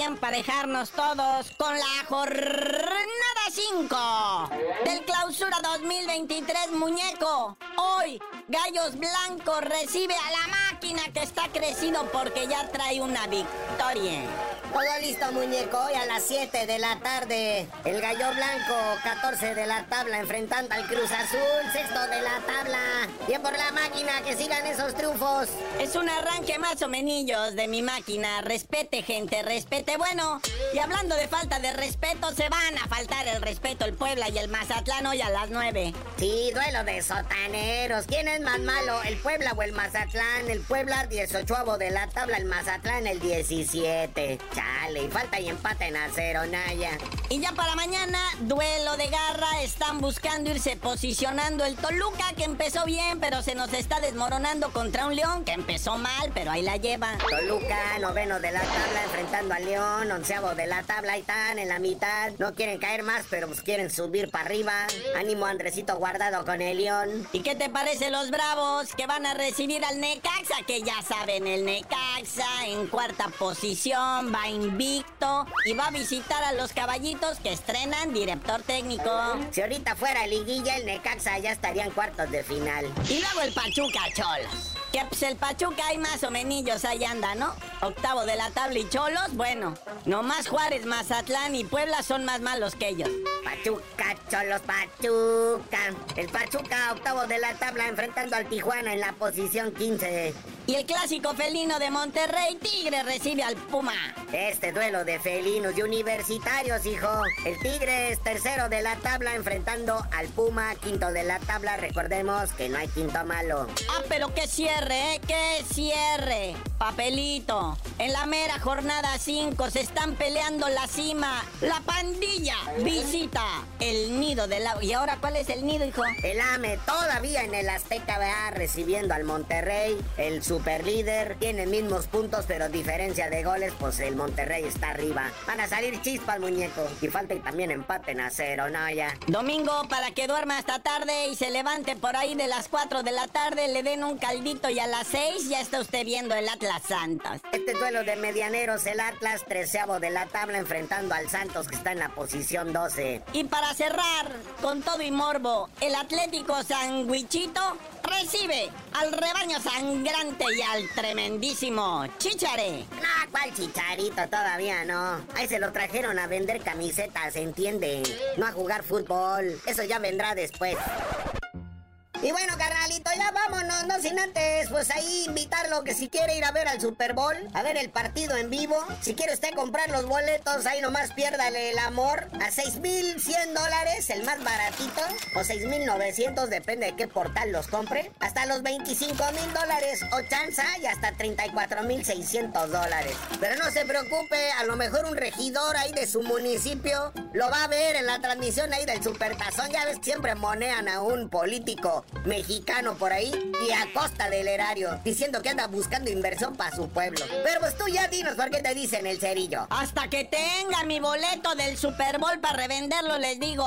emparejarnos todos con la jornada 5 del clausura 2023, muñeco. Hoy, Gallos Blancos recibe a la máquina que está crecido porque ya trae una victoria. Todo listo, muñeco. Hoy a las 7 de la tarde. El Gallo Blanco, 14 de la tabla, enfrentando al Cruz Azul, sexto de la tabla. Bien por la máquina, que sigan esos triunfos. Es un arranque más o menos de mi máquina. Respete, gente, respete. Bueno, y hablando de falta de respeto, se van a faltar el respeto el Puebla y el Mazatlán hoy a las 9. Sí, duelo de sotaneros. ¿Quién es más malo, el Puebla o el Mazatlán? El Puebla 18 de la tabla, el Mazatlán el 17. Chale, y falta y empate en acero, Naya. Y ya para mañana, duelo de garra. Están buscando irse posicionando el Toluca, que empezó bien, pero se nos está desmoronando contra un León que empezó mal, pero ahí la lleva. Toluca, noveno de la tabla, enfrentando al León, onceavo de la tabla, ahí están en la mitad. No quieren caer más, pero pues quieren subir para arriba. Ánimo, Andresito guardado con el León. ¿Y qué te parece los bravos que van a recibir al Necaxa? Que ya saben, el Necaxa en cuarta posición, va invicto y va a visitar a los caballitos que estrenan director técnico. Si ahorita fuera liguilla, el Necaxa ya estaría en cuartos de final. Y luego el Pachuca, cholos. Que pues el Pachuca hay más o menos ahí anda, ¿no? Octavo de la tabla y cholos, bueno, nomás Juárez, Mazatlán y Puebla son más malos que ellos. Pachuca, cholos, Pachuca. El Pachuca, octavo de la tabla, enfrentando al Tijuana en la posición 15. Y el clásico felino de Monterrey, Tigre recibe al Puma. Este duelo de felinos y universitarios, hijo. El Tigre es tercero de la tabla enfrentando al Puma, quinto de la tabla. Recordemos que no hay quinto malo. Ah, pero qué cierre, ¿eh? ¡Qué cierre! Papelito. En la mera jornada 5 se están peleando la cima. La pandilla visita el nido del la... ¿Y ahora cuál es el nido, hijo? El AME todavía en el Azteca va recibiendo al Monterrey. El super líder tiene mismos puntos, pero diferencia de goles, pues el Monterrey está arriba. Van a salir chispas, muñeco. Y falta y también empate en acero, ¿no? Ya. Domingo para que duerma hasta tarde y se levante por ahí de las 4 de la tarde, le den un caldito y a las 6 ya está usted viendo el Atlas Santos. Este duelo de medianeros, el Atlas treceavo de la tabla enfrentando al Santos que está en la posición 12. Y para cerrar con todo y morbo, el Atlético Sanguichito recibe al rebaño sangrante y al tremendísimo Chichare. Ah, ¿cuál chicharito? Todavía no. Ahí se lo trajeron a vender camisetas, ¿entiende? No a jugar fútbol. Eso ya vendrá después. Y bueno, carnalito, ya vámonos, no sin antes, pues ahí invitarlo que si quiere ir a ver al Super Bowl, a ver el partido en vivo, si quiere usted comprar los boletos, ahí nomás piérdale el amor a 6,100 dólares, el más baratito, o 6,900, depende de qué portal los compre, hasta los 25 mil dólares, o chanza, y hasta 34,600 dólares. Pero no se preocupe, a lo mejor un regidor ahí de su municipio lo va a ver en la transmisión ahí del Supertazón, ya ves, siempre monean a un político mexicano por ahí y a costa del erario, diciendo que anda buscando inversión para su pueblo. Pero pues tú ya dinos por qué te dicen el cerillo. Hasta que tenga mi boleto del Super Bowl para revenderlo, les digo.